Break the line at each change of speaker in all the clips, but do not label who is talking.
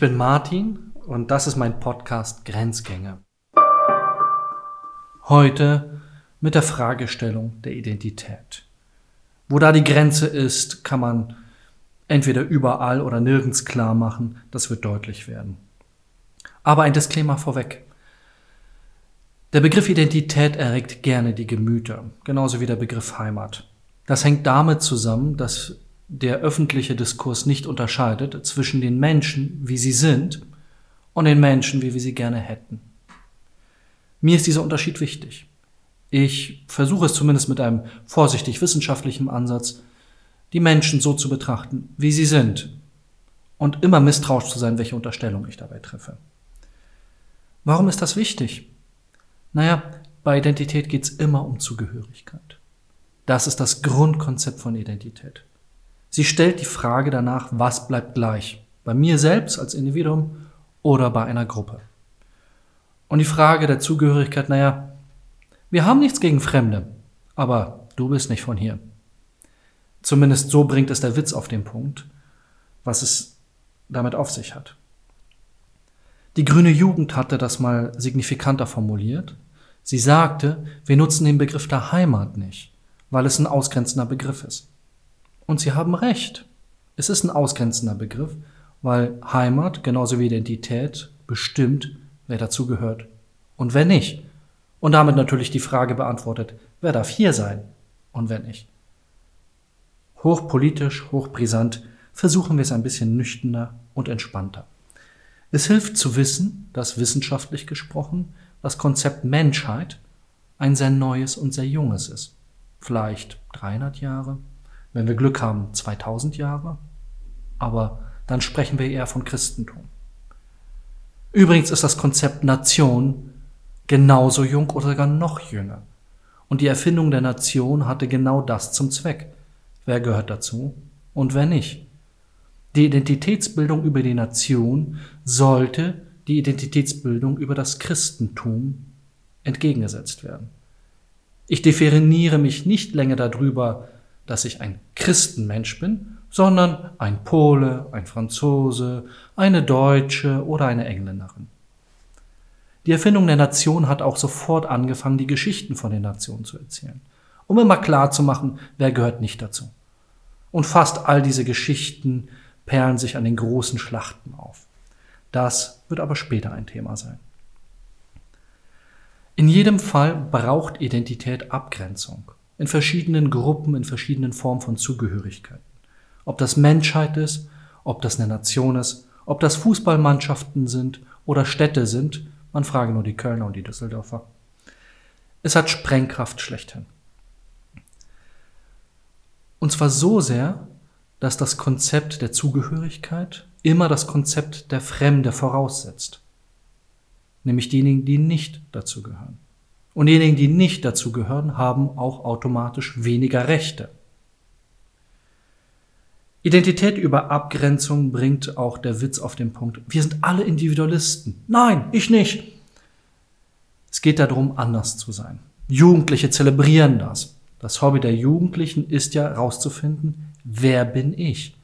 Ich bin Martin und das ist mein Podcast Grenzgänge. Heute mit der Fragestellung der Identität. Wo da die Grenze ist, kann man entweder überall oder nirgends klar machen, das wird deutlich werden. Aber ein Disclaimer vorweg. Der Begriff Identität erregt gerne die Gemüter, genauso wie der Begriff Heimat. Das hängt damit zusammen, dass der öffentliche Diskurs nicht unterscheidet zwischen den Menschen, wie sie sind, und den Menschen, wie wir sie gerne hätten. Mir ist dieser Unterschied wichtig. Ich versuche es zumindest mit einem vorsichtig wissenschaftlichen Ansatz, die Menschen so zu betrachten, wie sie sind, und immer misstrauisch zu sein, welche Unterstellung ich dabei treffe. Warum ist das wichtig? Naja, bei Identität geht es immer um Zugehörigkeit. Das ist das Grundkonzept von Identität. Sie stellt die Frage danach, was bleibt gleich, bei mir selbst als Individuum oder bei einer Gruppe. Und die Frage der Zugehörigkeit, naja, wir haben nichts gegen Fremde, aber du bist nicht von hier. Zumindest so bringt es der Witz auf den Punkt, was es damit auf sich hat. Die grüne Jugend hatte das mal signifikanter formuliert. Sie sagte, wir nutzen den Begriff der Heimat nicht, weil es ein ausgrenzender Begriff ist. Und sie haben recht. Es ist ein ausgrenzender Begriff, weil Heimat genauso wie Identität bestimmt, wer dazugehört und wer nicht. Und damit natürlich die Frage beantwortet, wer darf hier sein und wer nicht. Hochpolitisch, hochbrisant, versuchen wir es ein bisschen nüchterner und entspannter. Es hilft zu wissen, dass wissenschaftlich gesprochen das Konzept Menschheit ein sehr neues und sehr junges ist. Vielleicht 300 Jahre, wenn wir Glück haben 2000 Jahre, aber dann sprechen wir eher von Christentum. Übrigens ist das Konzept Nation genauso jung oder sogar noch jünger. Und die Erfindung der Nation hatte genau das zum Zweck. Wer gehört dazu und wer nicht? Die Identitätsbildung über die Nation sollte die Identitätsbildung über das Christentum entgegengesetzt werden. Ich definiere mich nicht länger darüber, dass ich ein Christenmensch bin, sondern ein Pole, ein Franzose, eine Deutsche oder eine Engländerin. Die Erfindung der Nation hat auch sofort angefangen, die Geschichten von den Nationen zu erzählen, um immer klar zu machen, wer gehört nicht dazu. Und fast all diese Geschichten perlen sich an den großen Schlachten auf. Das wird aber später ein Thema sein. In jedem Fall braucht Identität Abgrenzung in verschiedenen Gruppen, in verschiedenen Formen von Zugehörigkeiten. Ob das Menschheit ist, ob das eine Nation ist, ob das Fußballmannschaften sind oder Städte sind, man frage nur die Kölner und die Düsseldorfer. Es hat Sprengkraft schlechthin. Und zwar so sehr, dass das Konzept der Zugehörigkeit immer das Konzept der Fremde voraussetzt. Nämlich diejenigen, die nicht dazu gehören. Und diejenigen, die nicht dazu gehören, haben auch automatisch weniger Rechte. Identität über Abgrenzung bringt auch der Witz auf den Punkt. Wir sind alle Individualisten. Nein, ich nicht. Es geht darum, anders zu sein. Jugendliche zelebrieren das. Das Hobby der Jugendlichen ist ja herauszufinden, wer bin ich?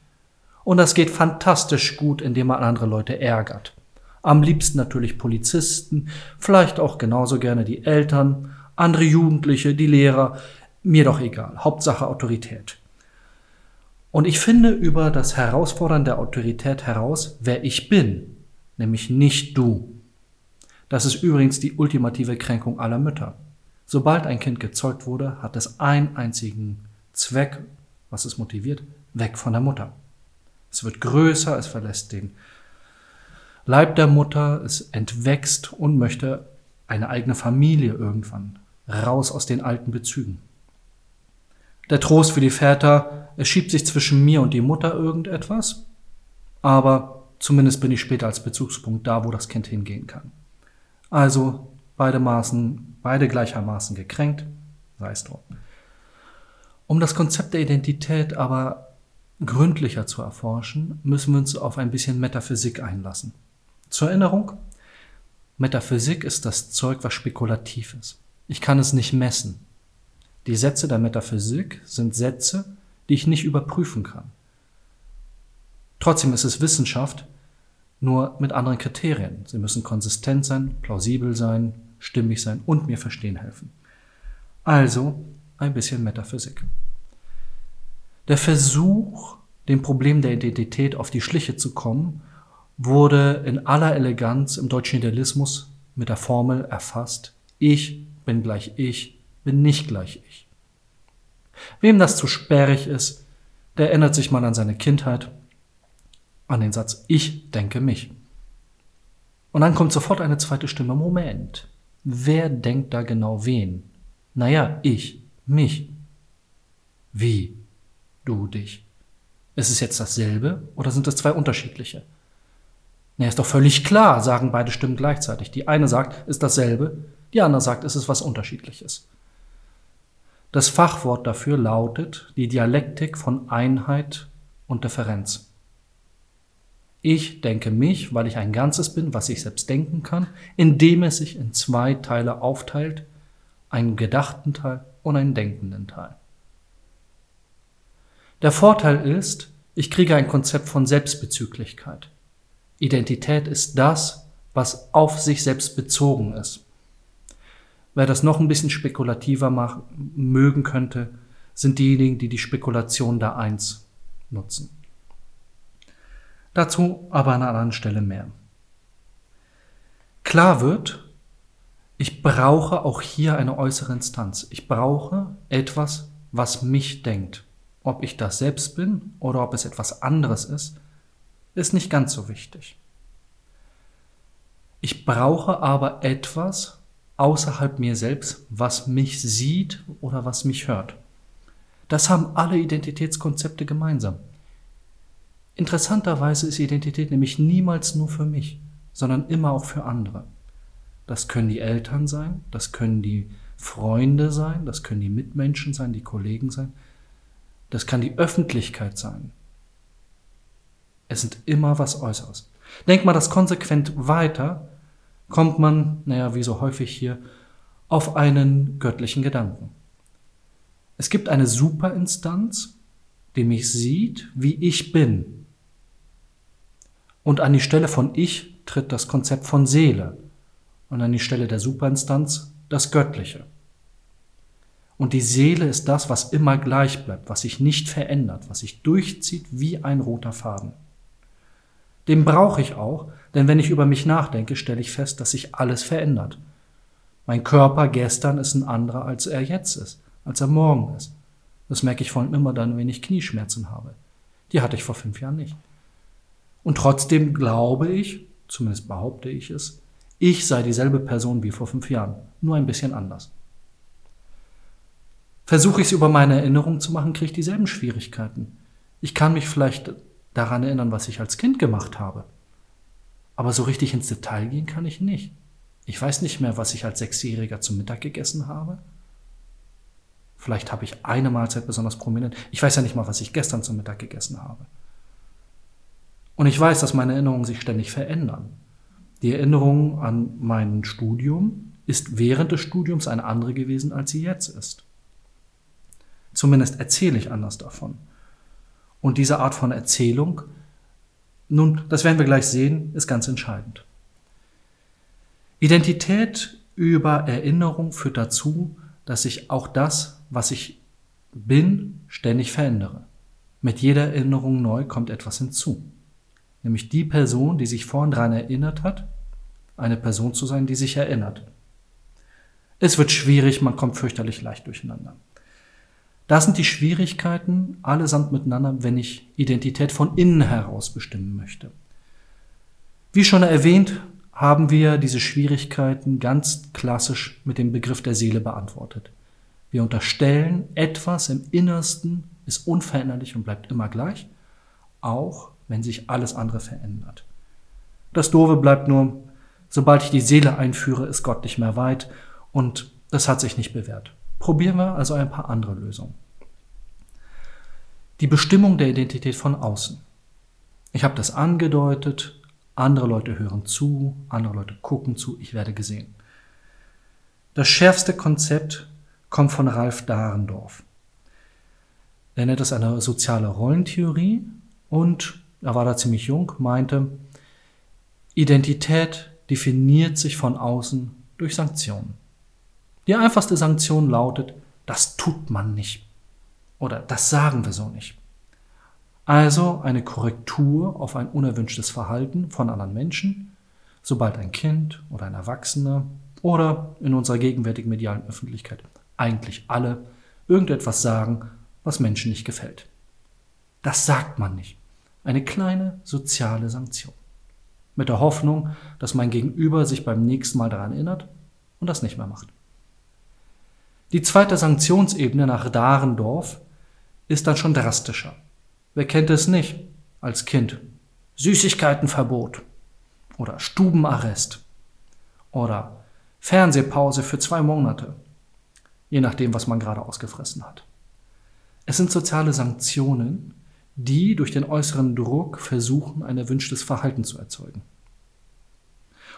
Und das geht fantastisch gut, indem man andere Leute ärgert. Am liebsten natürlich Polizisten, vielleicht auch genauso gerne die Eltern, andere Jugendliche, die Lehrer, mir doch egal. Hauptsache Autorität. Und ich finde über das Herausfordern der Autorität heraus, wer ich bin, nämlich nicht du. Das ist übrigens die ultimative Kränkung aller Mütter. Sobald ein Kind gezeugt wurde, hat es einen einzigen Zweck, was es motiviert, weg von der Mutter. Es wird größer, es verlässt den Leib der Mutter, es entwächst und möchte eine eigene Familie irgendwann, raus aus den alten Bezügen. Der Trost für die Väter, es schiebt sich zwischen mir und die Mutter irgendetwas, aber zumindest bin ich später als Bezugspunkt da, wo das Kind hingehen kann. Also beide Maßen, beide gleichermaßen gekränkt, sei es drum. Um das Konzept der Identität aber gründlicher zu erforschen, müssen wir uns auf ein bisschen Metaphysik einlassen. Zur Erinnerung, Metaphysik ist das Zeug, was spekulativ ist. Ich kann es nicht messen. Die Sätze der Metaphysik sind Sätze, die ich nicht überprüfen kann. Trotzdem ist es Wissenschaft, nur mit anderen Kriterien. Sie müssen konsistent sein, plausibel sein, stimmig sein und mir verstehen helfen. Also ein bisschen Metaphysik. Der Versuch, dem Problem der Identität auf die Schliche zu kommen, wurde in aller Eleganz im deutschen Idealismus mit der Formel erfasst, ich bin gleich ich, bin nicht gleich ich. Wem das zu sperrig ist, der erinnert sich mal an seine Kindheit, an den Satz Ich denke mich. Und dann kommt sofort eine zweite Stimme, Moment, wer denkt da genau wen? Naja, ich, mich. Wie? Du, dich. Ist es jetzt dasselbe oder sind es zwei unterschiedliche? Na, ist doch völlig klar, sagen beide Stimmen gleichzeitig. Die eine sagt, ist dasselbe, die andere sagt, es ist was Unterschiedliches. Das Fachwort dafür lautet die Dialektik von Einheit und Differenz. Ich denke mich, weil ich ein Ganzes bin, was ich selbst denken kann, indem es sich in zwei Teile aufteilt, einen gedachten Teil und einen denkenden Teil. Der Vorteil ist, ich kriege ein Konzept von Selbstbezüglichkeit. Identität ist das, was auf sich selbst bezogen ist. Wer das noch ein bisschen spekulativer machen, mögen könnte, sind diejenigen, die die Spekulation der Eins nutzen. Dazu aber an einer anderen Stelle mehr. Klar wird, ich brauche auch hier eine äußere Instanz. Ich brauche etwas, was mich denkt. Ob ich das selbst bin oder ob es etwas anderes ist, ist nicht ganz so wichtig. Ich brauche aber etwas außerhalb mir selbst, was mich sieht oder was mich hört. Das haben alle Identitätskonzepte gemeinsam. Interessanterweise ist Identität nämlich niemals nur für mich, sondern immer auch für andere. Das können die Eltern sein, das können die Freunde sein, das können die Mitmenschen sein, die Kollegen sein, das kann die Öffentlichkeit sein. Es sind immer was Äußeres. Denkt man das konsequent weiter, kommt man, naja, wie so häufig hier, auf einen göttlichen Gedanken. Es gibt eine Superinstanz, die mich sieht, wie ich bin. Und an die Stelle von Ich tritt das Konzept von Seele und an die Stelle der Superinstanz das Göttliche. Und die Seele ist das, was immer gleich bleibt, was sich nicht verändert, was sich durchzieht wie ein roter Faden. Den brauche ich auch, denn wenn ich über mich nachdenke, stelle ich fest, dass sich alles verändert. Mein Körper gestern ist ein anderer, als er jetzt ist, als er morgen ist. Das merke ich vor allem immer dann, wenn ich Knieschmerzen habe. Die hatte ich vor fünf Jahren nicht. Und trotzdem glaube ich, zumindest behaupte ich es, ich sei dieselbe Person wie vor fünf Jahren, nur ein bisschen anders. Versuche ich es über meine Erinnerung zu machen, kriege ich dieselben Schwierigkeiten. Ich kann mich vielleicht daran erinnern, was ich als Kind gemacht habe. Aber so richtig ins Detail gehen kann ich nicht. Ich weiß nicht mehr, was ich als Sechsjähriger zum Mittag gegessen habe. Vielleicht habe ich eine Mahlzeit besonders prominent. Ich weiß ja nicht mal, was ich gestern zum Mittag gegessen habe. Und ich weiß, dass meine Erinnerungen sich ständig verändern. Die Erinnerung an mein Studium ist während des Studiums eine andere gewesen, als sie jetzt ist. Zumindest erzähle ich anders davon. Und diese Art von Erzählung, nun, das werden wir gleich sehen, ist ganz entscheidend. Identität über Erinnerung führt dazu, dass ich auch das, was ich bin, ständig verändere. Mit jeder Erinnerung neu kommt etwas hinzu. Nämlich die Person, die sich vorhin daran erinnert hat, eine Person zu sein, die sich erinnert. Es wird schwierig, man kommt fürchterlich leicht durcheinander. Da sind die Schwierigkeiten allesamt miteinander, wenn ich Identität von innen heraus bestimmen möchte. Wie schon erwähnt, haben wir diese Schwierigkeiten ganz klassisch mit dem Begriff der Seele beantwortet. Wir unterstellen, etwas im Innersten ist unveränderlich und bleibt immer gleich, auch wenn sich alles andere verändert. Das Doofe bleibt nur, sobald ich die Seele einführe, ist Gott nicht mehr weit und das hat sich nicht bewährt. Probieren wir also ein paar andere Lösungen. Die Bestimmung der Identität von außen. Ich habe das angedeutet, andere Leute hören zu, andere Leute gucken zu, ich werde gesehen. Das schärfste Konzept kommt von Ralf Dahrendorf. Er nennt es eine soziale Rollentheorie und, er war da ziemlich jung, meinte, Identität definiert sich von außen durch Sanktionen. Die einfachste Sanktion lautet, das tut man nicht. Oder das sagen wir so nicht. Also eine Korrektur auf ein unerwünschtes Verhalten von anderen Menschen, sobald ein Kind oder ein Erwachsener oder in unserer gegenwärtigen medialen Öffentlichkeit eigentlich alle irgendetwas sagen, was Menschen nicht gefällt. Das sagt man nicht. Eine kleine soziale Sanktion. Mit der Hoffnung, dass mein Gegenüber sich beim nächsten Mal daran erinnert und das nicht mehr macht. Die zweite Sanktionsebene nach Dahrendorf ist dann schon drastischer. Wer kennt es nicht als Kind? Süßigkeitenverbot oder Stubenarrest oder Fernsehpause für zwei Monate, je nachdem, was man gerade ausgefressen hat. Es sind soziale Sanktionen, die durch den äußeren Druck versuchen, ein erwünschtes Verhalten zu erzeugen.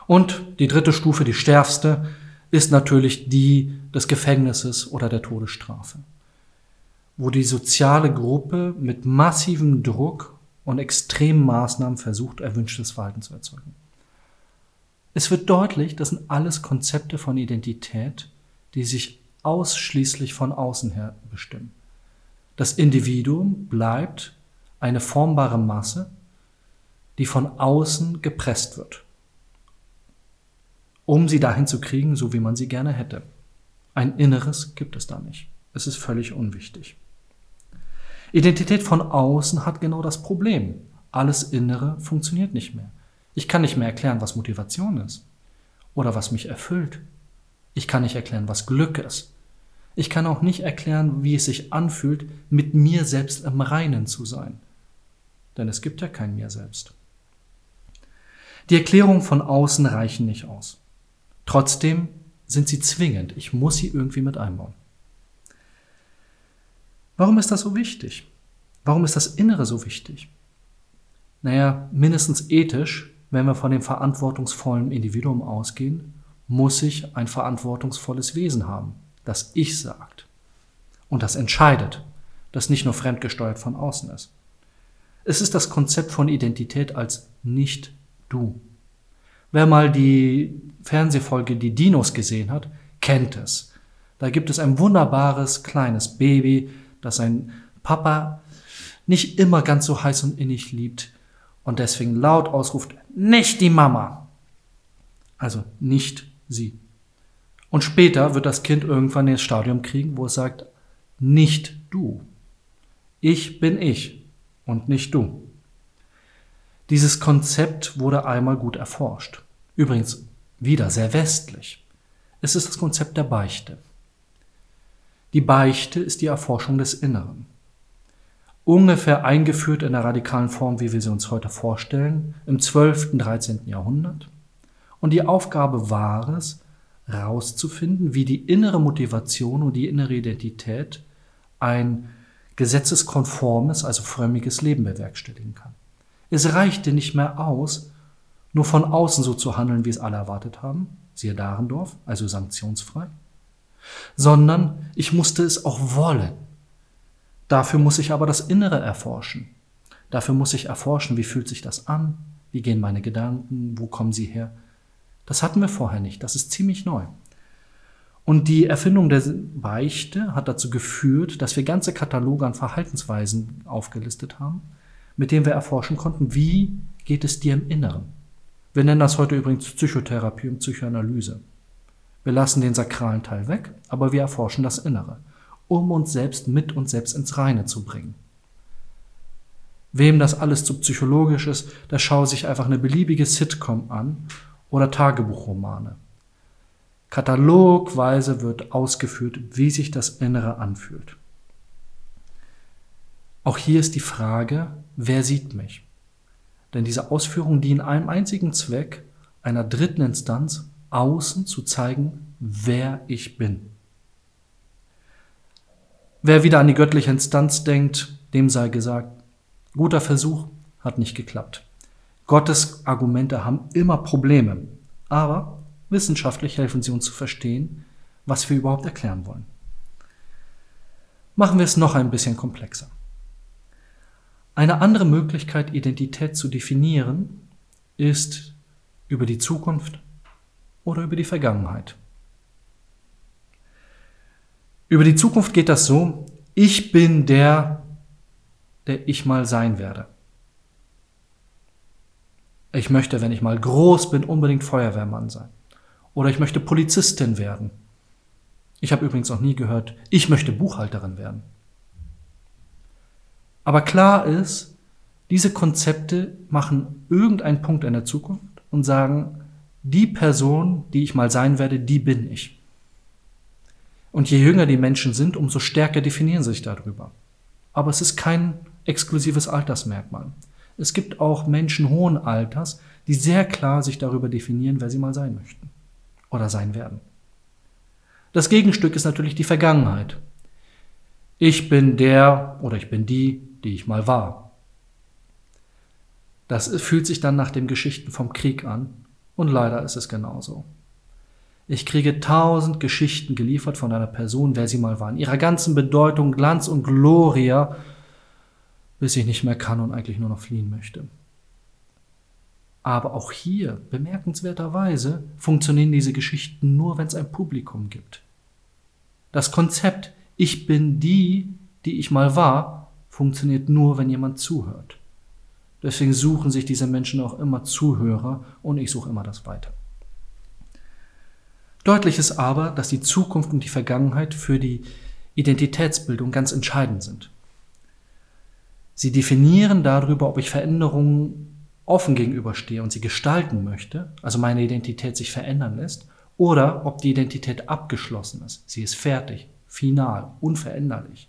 Und die dritte Stufe, die stärkste, ist natürlich die des Gefängnisses oder der Todesstrafe, wo die soziale Gruppe mit massivem Druck und extremen Maßnahmen versucht, erwünschtes Verhalten zu erzeugen. Es wird deutlich, das sind alles Konzepte von Identität, die sich ausschließlich von außen her bestimmen. Das Individuum bleibt eine formbare Masse, die von außen gepresst wird, um sie dahin zu kriegen, so wie man sie gerne hätte. Ein Inneres gibt es da nicht. Es ist völlig unwichtig. Identität von außen hat genau das Problem. Alles Innere funktioniert nicht mehr. Ich kann nicht mehr erklären, was Motivation ist oder was mich erfüllt. Ich kann nicht erklären, was Glück ist. Ich kann auch nicht erklären, wie es sich anfühlt, mit mir selbst im Reinen zu sein denn es gibt ja kein Mir selbst. Die Erklärungen von außen reichen nicht aus. Trotzdem sind sie zwingend. Ich muss sie irgendwie mit einbauen. Warum ist das so wichtig? Warum ist das Innere so wichtig? Naja, mindestens ethisch, wenn wir von dem verantwortungsvollen Individuum ausgehen, muss ich ein verantwortungsvolles Wesen haben, das Ich sagt und das entscheidet, das nicht nur fremdgesteuert von außen ist. Es ist das Konzept von Identität als nicht du. Wer mal die Fernsehfolge Die Dinos gesehen hat, kennt es. Da gibt es ein wunderbares kleines Baby, das sein Papa nicht immer ganz so heiß und innig liebt und deswegen laut ausruft, nicht die Mama. Also nicht sie. Und später wird das Kind irgendwann ins Stadium kriegen, wo es sagt, nicht du. Ich bin ich und nicht du. Dieses Konzept wurde einmal gut erforscht. Übrigens wieder sehr westlich. Es ist das Konzept der Beichte. Die Beichte ist die Erforschung des Inneren. Ungefähr eingeführt in der radikalen Form, wie wir sie uns heute vorstellen, im 12. und 13. Jahrhundert. Und die Aufgabe war es, herauszufinden, wie die innere Motivation und die innere Identität ein gesetzeskonformes, also frömmiges Leben bewerkstelligen kann. Es reichte nicht mehr aus, nur von außen so zu handeln, wie es alle erwartet haben, siehe Dahrendorf, also sanktionsfrei, sondern ich musste es auch wollen. Dafür muss ich aber das Innere erforschen. Dafür muss ich erforschen, wie fühlt sich das an, wie gehen meine Gedanken, wo kommen sie her. Das hatten wir vorher nicht, das ist ziemlich neu. Und die Erfindung der Beichte hat dazu geführt, dass wir ganze Kataloge an Verhaltensweisen aufgelistet haben, mit denen wir erforschen konnten, wie geht es dir im Inneren. Wir nennen das heute übrigens Psychotherapie und Psychoanalyse. Wir lassen den sakralen Teil weg, aber wir erforschen das Innere, um uns selbst mit uns selbst ins Reine zu bringen. Wem das alles zu psychologisch ist, der schaue sich einfach eine beliebige Sitcom an oder Tagebuchromane. Katalogweise wird ausgeführt, wie sich das Innere anfühlt. Auch hier ist die Frage, wer sieht mich? Denn diese Ausführungen dienen einem einzigen Zweck, einer dritten Instanz außen zu zeigen, wer ich bin. Wer wieder an die göttliche Instanz denkt, dem sei gesagt, guter Versuch hat nicht geklappt. Gottes Argumente haben immer Probleme, aber Wissenschaftlich helfen sie uns zu verstehen, was wir überhaupt erklären wollen. Machen wir es noch ein bisschen komplexer. Eine andere Möglichkeit, Identität zu definieren, ist Über die Zukunft oder über die Vergangenheit? Über die Zukunft geht das so, ich bin der, der ich mal sein werde. Ich möchte, wenn ich mal groß bin, unbedingt Feuerwehrmann sein. Oder ich möchte Polizistin werden. Ich habe übrigens noch nie gehört, ich möchte Buchhalterin werden. Aber klar ist, diese Konzepte machen irgendeinen Punkt in der Zukunft und sagen, die Person, die ich mal sein werde, die bin ich. Und je jünger die Menschen sind, umso stärker definieren sie sich darüber. Aber es ist kein exklusives Altersmerkmal. Es gibt auch Menschen hohen Alters, die sehr klar sich darüber definieren, wer sie mal sein möchten oder sein werden. Das Gegenstück ist natürlich die Vergangenheit. Ich bin der oder ich bin die, die ich mal war. Das fühlt sich dann nach den Geschichten vom Krieg an und leider ist es genauso. Ich kriege tausend Geschichten geliefert von einer Person, wer sie mal war, in ihrer ganzen Bedeutung, Glanz und Gloria, bis ich nicht mehr kann und eigentlich nur noch fliehen möchte. Aber auch hier, bemerkenswerterweise, funktionieren diese Geschichten nur, wenn es ein Publikum gibt. Das Konzept Ich bin die, die ich mal war, funktioniert nur, wenn jemand zuhört. Deswegen suchen sich diese Menschen auch immer Zuhörer und ich suche immer das Weite. Deutlich ist aber, dass die Zukunft und die Vergangenheit für die Identitätsbildung ganz entscheidend sind. Sie definieren darüber, ob ich Veränderungen offen gegenüberstehe und sie gestalten möchte, also meine Identität sich verändern lässt, oder ob die Identität abgeschlossen ist. Sie ist fertig, final, unveränderlich.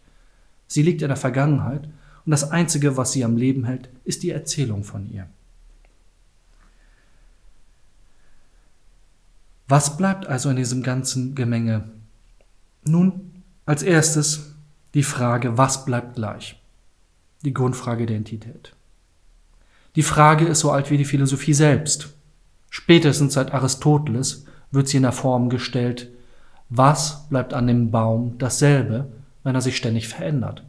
Sie liegt in der Vergangenheit und das Einzige, was sie am Leben hält, ist die Erzählung von ihr. Was bleibt also in diesem ganzen Gemenge? Nun, als erstes die Frage, was bleibt gleich? Die Grundfrage Identität. Die Frage ist so alt wie die Philosophie selbst. Spätestens seit Aristoteles wird sie in der Form gestellt, was bleibt an dem Baum dasselbe, wenn er sich ständig verändert?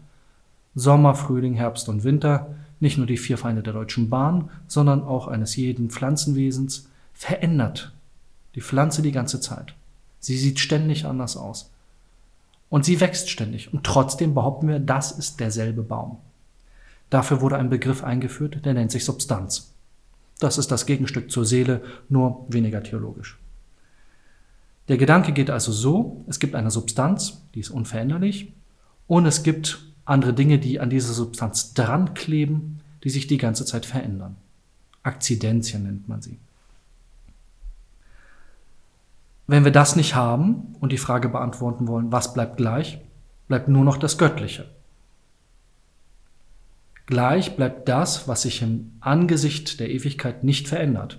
Sommer, Frühling, Herbst und Winter, nicht nur die vier Feinde der Deutschen Bahn, sondern auch eines jeden Pflanzenwesens, verändert die Pflanze die ganze Zeit. Sie sieht ständig anders aus. Und sie wächst ständig. Und trotzdem behaupten wir, das ist derselbe Baum. Dafür wurde ein Begriff eingeführt, der nennt sich Substanz. Das ist das Gegenstück zur Seele, nur weniger theologisch. Der Gedanke geht also so, es gibt eine Substanz, die ist unveränderlich, und es gibt andere Dinge, die an dieser Substanz dran kleben, die sich die ganze Zeit verändern. Akzidenzien nennt man sie. Wenn wir das nicht haben und die Frage beantworten wollen, was bleibt gleich, bleibt nur noch das Göttliche. Gleich bleibt das, was sich im Angesicht der Ewigkeit nicht verändert.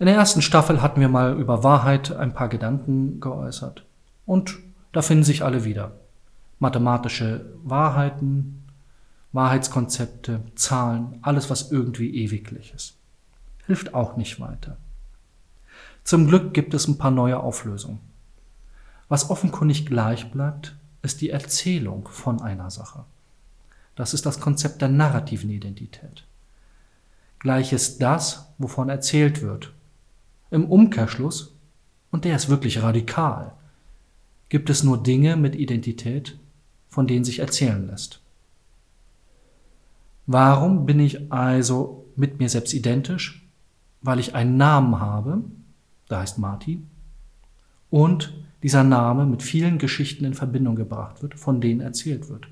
In der ersten Staffel hatten wir mal über Wahrheit ein paar Gedanken geäußert. Und da finden sich alle wieder. Mathematische Wahrheiten, Wahrheitskonzepte, Zahlen, alles, was irgendwie ewiglich ist. Hilft auch nicht weiter. Zum Glück gibt es ein paar neue Auflösungen. Was offenkundig gleich bleibt, ist die Erzählung von einer Sache. Das ist das Konzept der narrativen Identität. Gleich ist das, wovon erzählt wird. Im Umkehrschluss, und der ist wirklich radikal, gibt es nur Dinge mit Identität, von denen sich erzählen lässt. Warum bin ich also mit mir selbst identisch? Weil ich einen Namen habe, der heißt Martin, und dieser Name mit vielen Geschichten in Verbindung gebracht wird, von denen erzählt wird.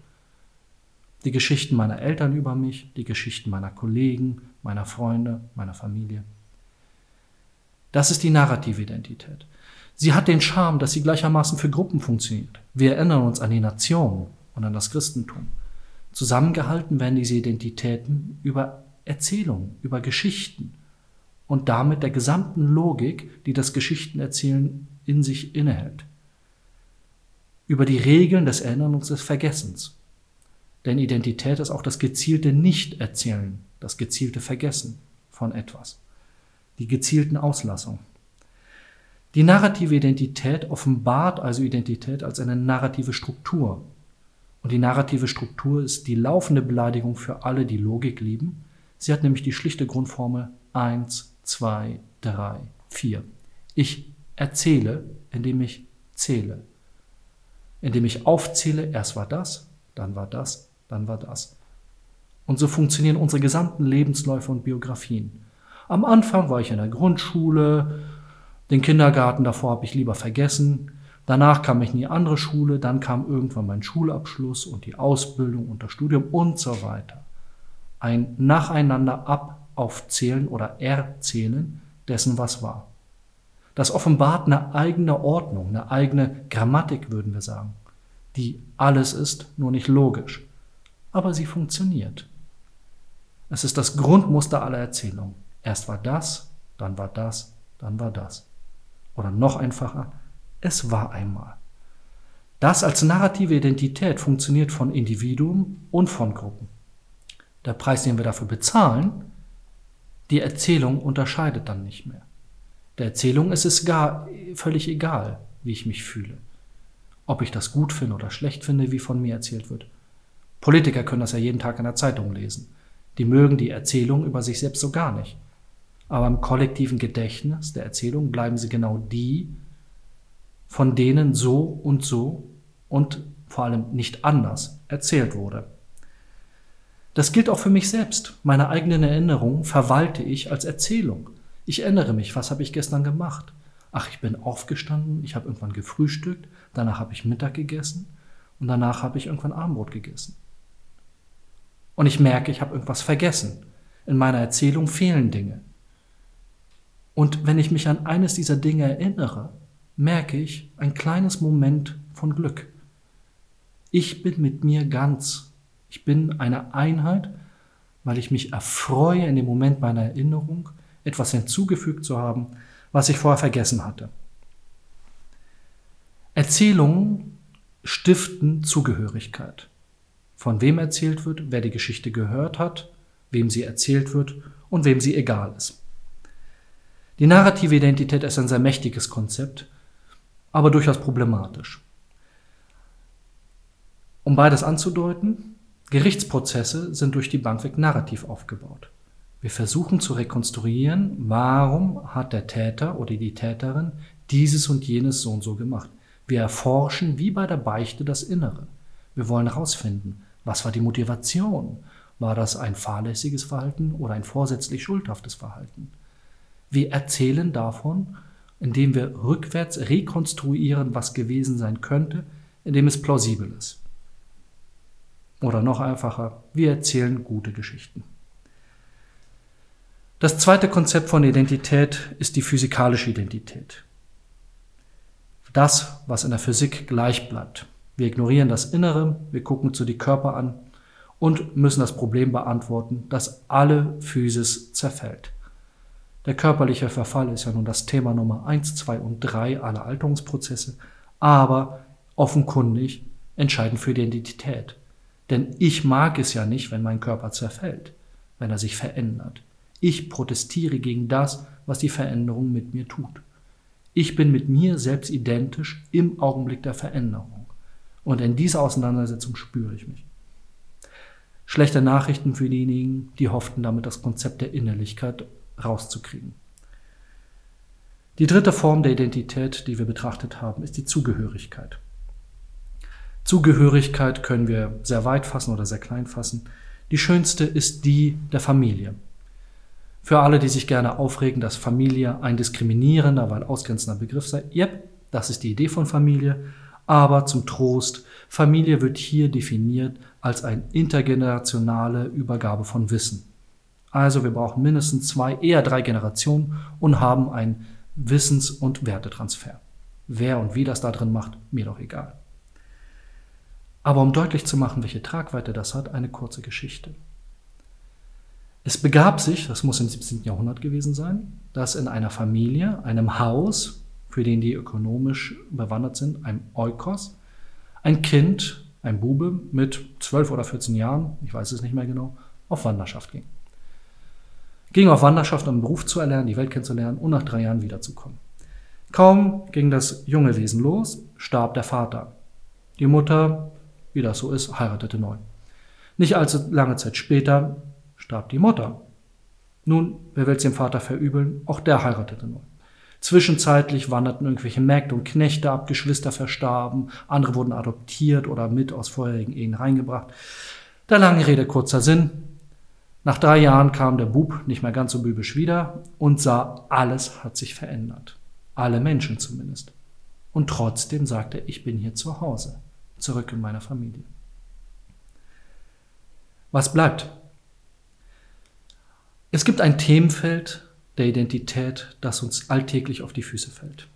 Die Geschichten meiner Eltern über mich, die Geschichten meiner Kollegen, meiner Freunde, meiner Familie. Das ist die narrative Identität. Sie hat den Charme, dass sie gleichermaßen für Gruppen funktioniert. Wir erinnern uns an die Nation und an das Christentum. Zusammengehalten werden diese Identitäten über Erzählungen, über Geschichten und damit der gesamten Logik, die das Geschichtenerzählen in sich innehält. Über die Regeln des Erinnerns des Vergessens. Denn Identität ist auch das gezielte Nicht-Erzählen, das gezielte Vergessen von etwas, die gezielten Auslassungen. Die narrative Identität offenbart also Identität als eine narrative Struktur. Und die narrative Struktur ist die laufende Beleidigung für alle, die Logik lieben. Sie hat nämlich die schlichte Grundformel 1 zwei, drei, vier. Ich erzähle, indem ich zähle. Indem ich aufzähle, erst war das, dann war das, dann war das. Und so funktionieren unsere gesamten Lebensläufe und Biografien. Am Anfang war ich in der Grundschule, den Kindergarten davor habe ich lieber vergessen, danach kam ich in die andere Schule, dann kam irgendwann mein Schulabschluss und die Ausbildung und das Studium und so weiter. Ein Nacheinander ab aufzählen oder erzählen dessen, was war. Das offenbart eine eigene Ordnung, eine eigene Grammatik, würden wir sagen, die alles ist, nur nicht logisch. Aber sie funktioniert. Es ist das Grundmuster aller Erzählungen. Erst war das, dann war das, dann war das. Oder noch einfacher, es war einmal. Das als narrative Identität funktioniert von Individuum und von Gruppen. Der Preis, den wir dafür bezahlen, die Erzählung unterscheidet dann nicht mehr. Der Erzählung ist es gar völlig egal, wie ich mich fühle. Ob ich das gut finde oder schlecht finde, wie von mir erzählt wird. Politiker können das ja jeden Tag in der Zeitung lesen. Die mögen die Erzählung über sich selbst so gar nicht. Aber im kollektiven Gedächtnis der Erzählung bleiben sie genau die, von denen so und so und vor allem nicht anders erzählt wurde. Das gilt auch für mich selbst. Meine eigenen Erinnerungen verwalte ich als Erzählung. Ich erinnere mich, was habe ich gestern gemacht? Ach, ich bin aufgestanden, ich habe irgendwann gefrühstückt, danach habe ich Mittag gegessen und danach habe ich irgendwann Abendbrot gegessen. Und ich merke, ich habe irgendwas vergessen. In meiner Erzählung fehlen Dinge. Und wenn ich mich an eines dieser Dinge erinnere, merke ich ein kleines Moment von Glück. Ich bin mit mir ganz. Ich bin eine Einheit, weil ich mich erfreue, in dem Moment meiner Erinnerung etwas hinzugefügt zu haben, was ich vorher vergessen hatte. Erzählungen stiften Zugehörigkeit von wem erzählt wird, wer die Geschichte gehört hat, wem sie erzählt wird und wem sie egal ist. Die narrative Identität ist ein sehr mächtiges Konzept, aber durchaus problematisch. Um beides anzudeuten, Gerichtsprozesse sind durch die Bank weg narrativ aufgebaut. Wir versuchen zu rekonstruieren, warum hat der Täter oder die Täterin dieses und jenes so und so gemacht. Wir erforschen wie bei der Beichte das Innere. Wir wollen herausfinden, was war die Motivation? War das ein fahrlässiges Verhalten oder ein vorsätzlich schuldhaftes Verhalten? Wir erzählen davon, indem wir rückwärts rekonstruieren, was gewesen sein könnte, indem es plausibel ist. Oder noch einfacher, wir erzählen gute Geschichten. Das zweite Konzept von Identität ist die physikalische Identität. Das, was in der Physik gleich bleibt. Wir ignorieren das Innere, wir gucken zu die Körper an und müssen das Problem beantworten, dass alle Physis zerfällt. Der körperliche Verfall ist ja nun das Thema Nummer 1, 2 und 3 aller Alterungsprozesse, aber offenkundig entscheidend für die Identität. Denn ich mag es ja nicht, wenn mein Körper zerfällt, wenn er sich verändert. Ich protestiere gegen das, was die Veränderung mit mir tut. Ich bin mit mir selbst identisch im Augenblick der Veränderung. Und in dieser Auseinandersetzung spüre ich mich. Schlechte Nachrichten für diejenigen, die hofften, damit das Konzept der Innerlichkeit rauszukriegen. Die dritte Form der Identität, die wir betrachtet haben, ist die Zugehörigkeit. Zugehörigkeit können wir sehr weit fassen oder sehr klein fassen. Die schönste ist die der Familie. Für alle, die sich gerne aufregen, dass Familie ein diskriminierender, weil ausgrenzender Begriff sei, yep, das ist die Idee von Familie. Aber zum Trost, Familie wird hier definiert als eine intergenerationale Übergabe von Wissen. Also wir brauchen mindestens zwei, eher drei Generationen und haben einen Wissens- und Wertetransfer. Wer und wie das da drin macht, mir doch egal. Aber um deutlich zu machen, welche Tragweite das hat, eine kurze Geschichte. Es begab sich, das muss im 17. Jahrhundert gewesen sein, dass in einer Familie, einem Haus, für den die ökonomisch bewandert sind, ein Eukos, ein Kind, ein Bube mit 12 oder 14 Jahren, ich weiß es nicht mehr genau, auf Wanderschaft ging. Ging auf Wanderschaft, um einen Beruf zu erlernen, die Welt kennenzulernen und nach drei Jahren wiederzukommen. Kaum ging das junge Wesen los, starb der Vater. Die Mutter, wie das so ist, heiratete neu. Nicht allzu lange Zeit später starb die Mutter. Nun, wer will es dem Vater verübeln? Auch der heiratete neu. Zwischenzeitlich wanderten irgendwelche Mägde und Knechte ab, Geschwister verstarben, andere wurden adoptiert oder mit aus vorherigen Ehen reingebracht. Der lange Rede, kurzer Sinn. Nach drei Jahren kam der Bub nicht mehr ganz so bübisch wieder und sah, alles hat sich verändert. Alle Menschen zumindest. Und trotzdem sagte er, ich bin hier zu Hause, zurück in meiner Familie. Was bleibt? Es gibt ein Themenfeld der Identität, das uns alltäglich auf die Füße fällt.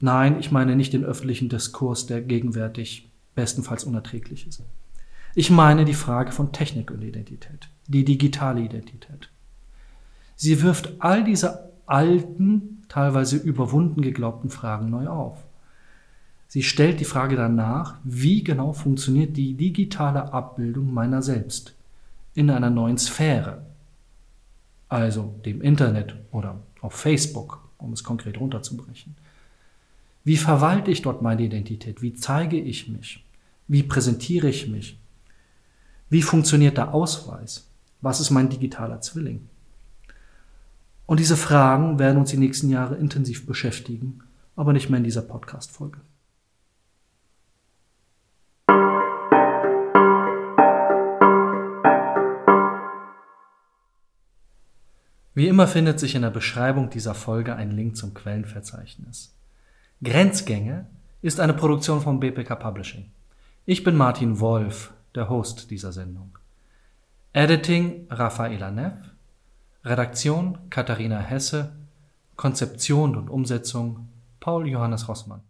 Nein, ich meine nicht den öffentlichen Diskurs, der gegenwärtig bestenfalls unerträglich ist. Ich meine die Frage von Technik und Identität, die digitale Identität. Sie wirft all diese alten, teilweise überwunden geglaubten Fragen neu auf. Sie stellt die Frage danach, wie genau funktioniert die digitale Abbildung meiner selbst in einer neuen Sphäre, also dem Internet oder auf Facebook, um es konkret runterzubrechen. Wie verwalte ich dort meine Identität? Wie zeige ich mich? Wie präsentiere ich mich? Wie funktioniert der Ausweis? Was ist mein digitaler Zwilling? Und diese Fragen werden uns die nächsten Jahre intensiv beschäftigen, aber nicht mehr in dieser Podcast-Folge. Wie immer findet sich in der Beschreibung dieser Folge ein Link zum Quellenverzeichnis. Grenzgänge ist eine Produktion von BPK Publishing. Ich bin Martin Wolf, der Host dieser Sendung. Editing Rafaela Neff, Redaktion Katharina Hesse, Konzeption und Umsetzung Paul Johannes Rossmann.